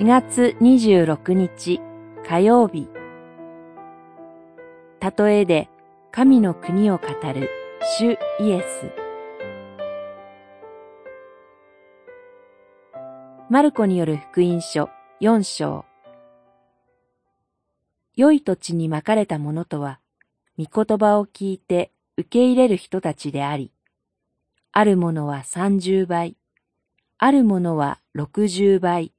4月26日火曜日。例えで神の国を語る主イエス。マルコによる福音書4章。良い土地にまかれたものとは、御言葉を聞いて受け入れる人たちであり、あるものは三十倍、あるものは六十倍、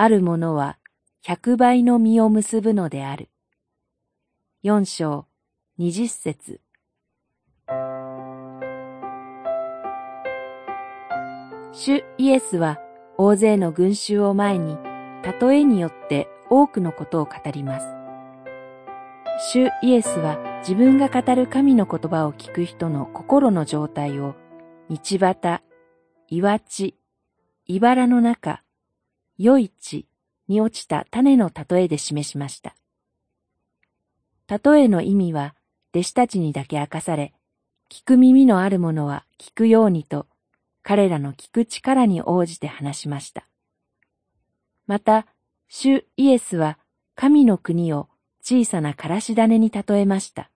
あるものは百倍の実を結ぶのである。四章二十節主イエスは大勢の群衆を前に、例えによって多くのことを語ります。主イエスは自分が語る神の言葉を聞く人の心の状態を道端、岩地、茨の中、良い地に落ちた種の例えで示しました。例えの意味は弟子たちにだけ明かされ、聞く耳のある者は聞くようにと、彼らの聞く力に応じて話しました。また、主イエスは神の国を小さなからし種に例えました。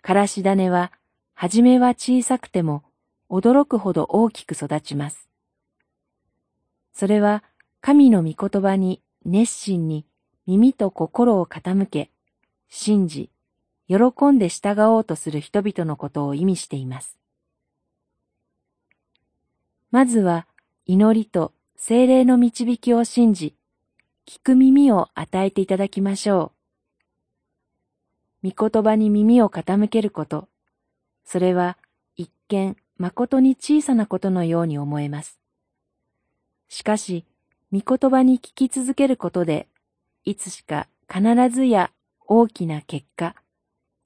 からし種は、はじめは小さくても、驚くほど大きく育ちます。それは、神の御言葉に熱心に耳と心を傾け、信じ、喜んで従おうとする人々のことを意味しています。まずは、祈りと精霊の導きを信じ、聞く耳を与えていただきましょう。御言葉に耳を傾けること、それは一見誠に小さなことのように思えます。しかし、御言葉に聞き続けることで、いつしか必ずや大きな結果、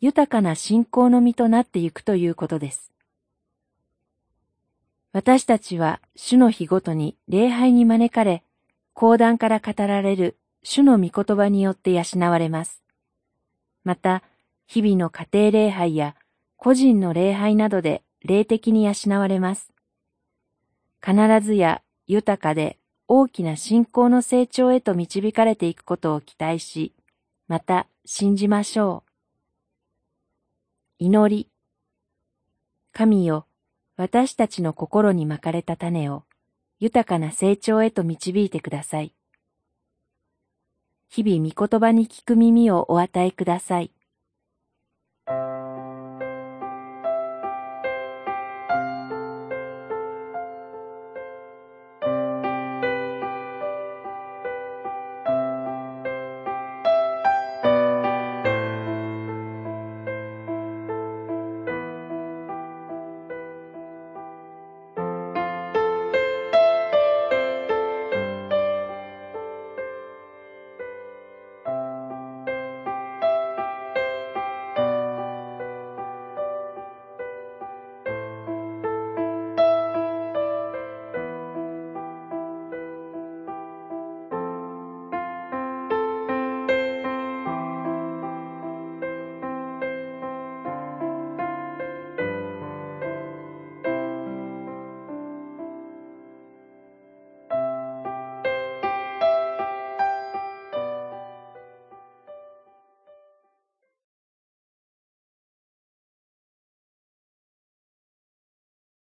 豊かな信仰の実となってゆくということです。私たちは主の日ごとに礼拝に招かれ、講談から語られる主の御言葉によって養われます。また、日々の家庭礼拝や個人の礼拝などで霊的に養われます。必ずや豊かで大きな信仰の成長へと導かれていくことを期待し、また信じましょう。祈り。神よ、私たちの心に巻かれた種を豊かな成長へと導いてください。日々御言葉に聞く耳をお与えください。